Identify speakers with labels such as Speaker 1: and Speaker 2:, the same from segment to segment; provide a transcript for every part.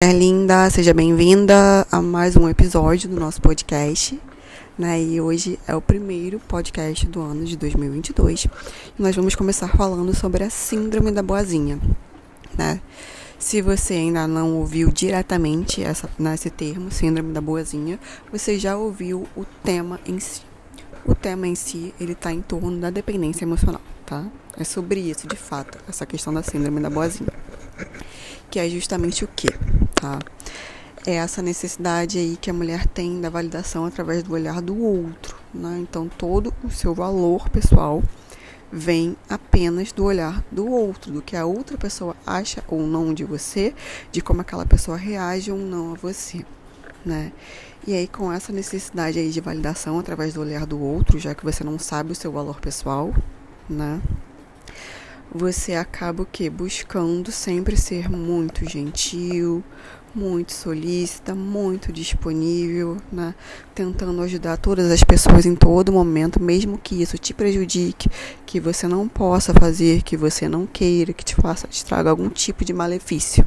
Speaker 1: É linda, seja bem-vinda a mais um episódio do nosso podcast. Né? E hoje é o primeiro podcast do ano de 2022. E nós vamos começar falando sobre a Síndrome da Boazinha. Né? Se você ainda não ouviu diretamente essa, nesse termo, Síndrome da Boazinha, você já ouviu o tema em si. O tema em si, ele está em torno da dependência emocional, tá? É sobre isso, de fato, essa questão da Síndrome da Boazinha. Que é justamente o quê? Tá? É essa necessidade aí que a mulher tem da validação através do olhar do outro, né? Então todo o seu valor pessoal vem apenas do olhar do outro, do que a outra pessoa acha ou não de você, de como aquela pessoa reage ou não a você, né? E aí com essa necessidade aí de validação através do olhar do outro, já que você não sabe o seu valor pessoal, né? Você acaba o que? Buscando sempre ser muito gentil, muito solícita, muito disponível, né? Tentando ajudar todas as pessoas em todo momento, mesmo que isso te prejudique, que você não possa fazer, que você não queira, que te faça, te traga algum tipo de malefício.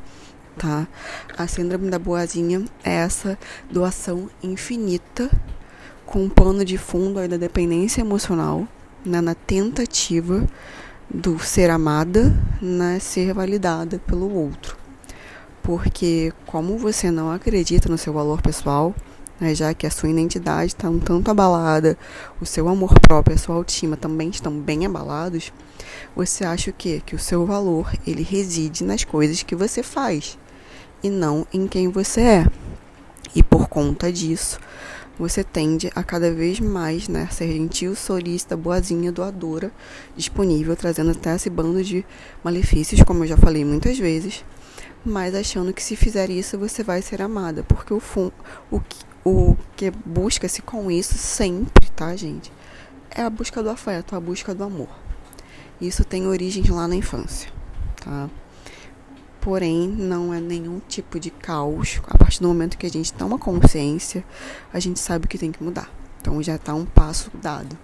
Speaker 1: Tá? A síndrome da boazinha é essa doação infinita com um pano de fundo aí da dependência emocional, né? na tentativa do ser amada, né, ser validada pelo outro. Porque como você não acredita no seu valor pessoal, né, já que a sua identidade está um tanto abalada, o seu amor próprio, a sua autoestima também estão bem abalados, você acha o quê? Que o seu valor ele reside nas coisas que você faz e não em quem você é. E por conta disso, você tende a cada vez mais né, ser gentil, solícita, boazinha, doadora, disponível, trazendo até esse bando de malefícios, como eu já falei muitas vezes, mas achando que se fizer isso você vai ser amada, porque o, fun, o, o que busca-se com isso sempre, tá, gente? É a busca do afeto, a busca do amor. Isso tem origem lá na infância, tá? Porém não é nenhum tipo de caos. A partir do momento que a gente toma consciência, a gente sabe que tem que mudar. Então já está um passo dado.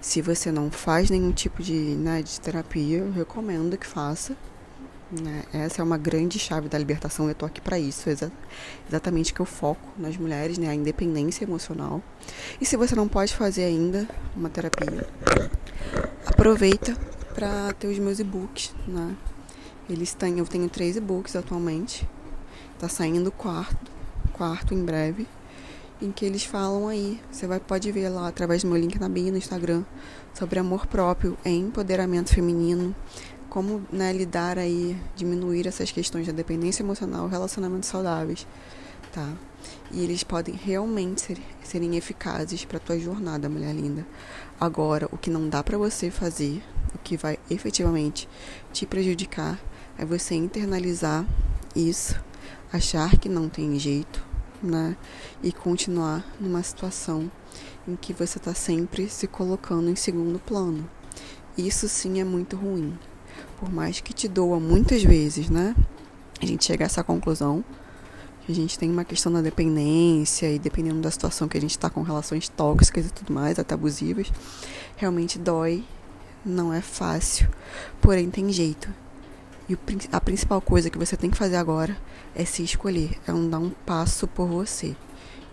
Speaker 1: Se você não faz nenhum tipo de, né, de terapia, eu recomendo que faça. Né? Essa é uma grande chave da libertação. Eu estou aqui para isso, exa exatamente que eu foco nas mulheres, né, a independência emocional. E se você não pode fazer ainda uma terapia, aproveita para ter os meus e-books, né? Eles têm, eu tenho três e-books atualmente. Tá saindo o quarto, quarto em breve, em que eles falam aí, você vai pode ver lá através do meu link na bio no Instagram, sobre amor próprio e empoderamento feminino, como né, lidar aí, diminuir essas questões da dependência emocional, relacionamentos saudáveis, tá? E eles podem realmente ser, serem eficazes para tua jornada, mulher linda. Agora, o que não dá para você fazer, o que vai efetivamente te prejudicar, é você internalizar isso, achar que não tem jeito, né? E continuar numa situação em que você está sempre se colocando em segundo plano. Isso sim é muito ruim. Por mais que te doa muitas vezes, né? A gente chega a essa conclusão que a gente tem uma questão da dependência e dependendo da situação que a gente está com relações tóxicas e tudo mais, até abusivas, realmente dói, não é fácil, porém tem jeito. E a principal coisa que você tem que fazer agora é se escolher, é um dar um passo por você.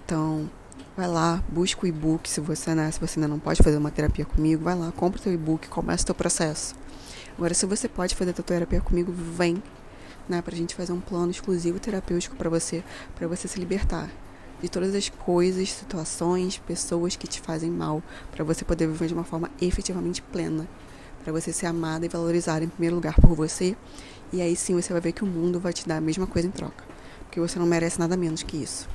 Speaker 1: Então, vai lá, busca o e-book, se você, né, se você ainda não pode fazer uma terapia comigo, vai lá, compra o teu e-book, começa o teu processo. Agora, se você pode fazer a tua terapia comigo, vem, né, pra gente fazer um plano exclusivo terapêutico para você, para você se libertar de todas as coisas, situações, pessoas que te fazem mal, para você poder viver de uma forma efetivamente plena para você ser amada e valorizada em primeiro lugar por você. E aí sim você vai ver que o mundo vai te dar a mesma coisa em troca. Porque você não merece nada menos que isso.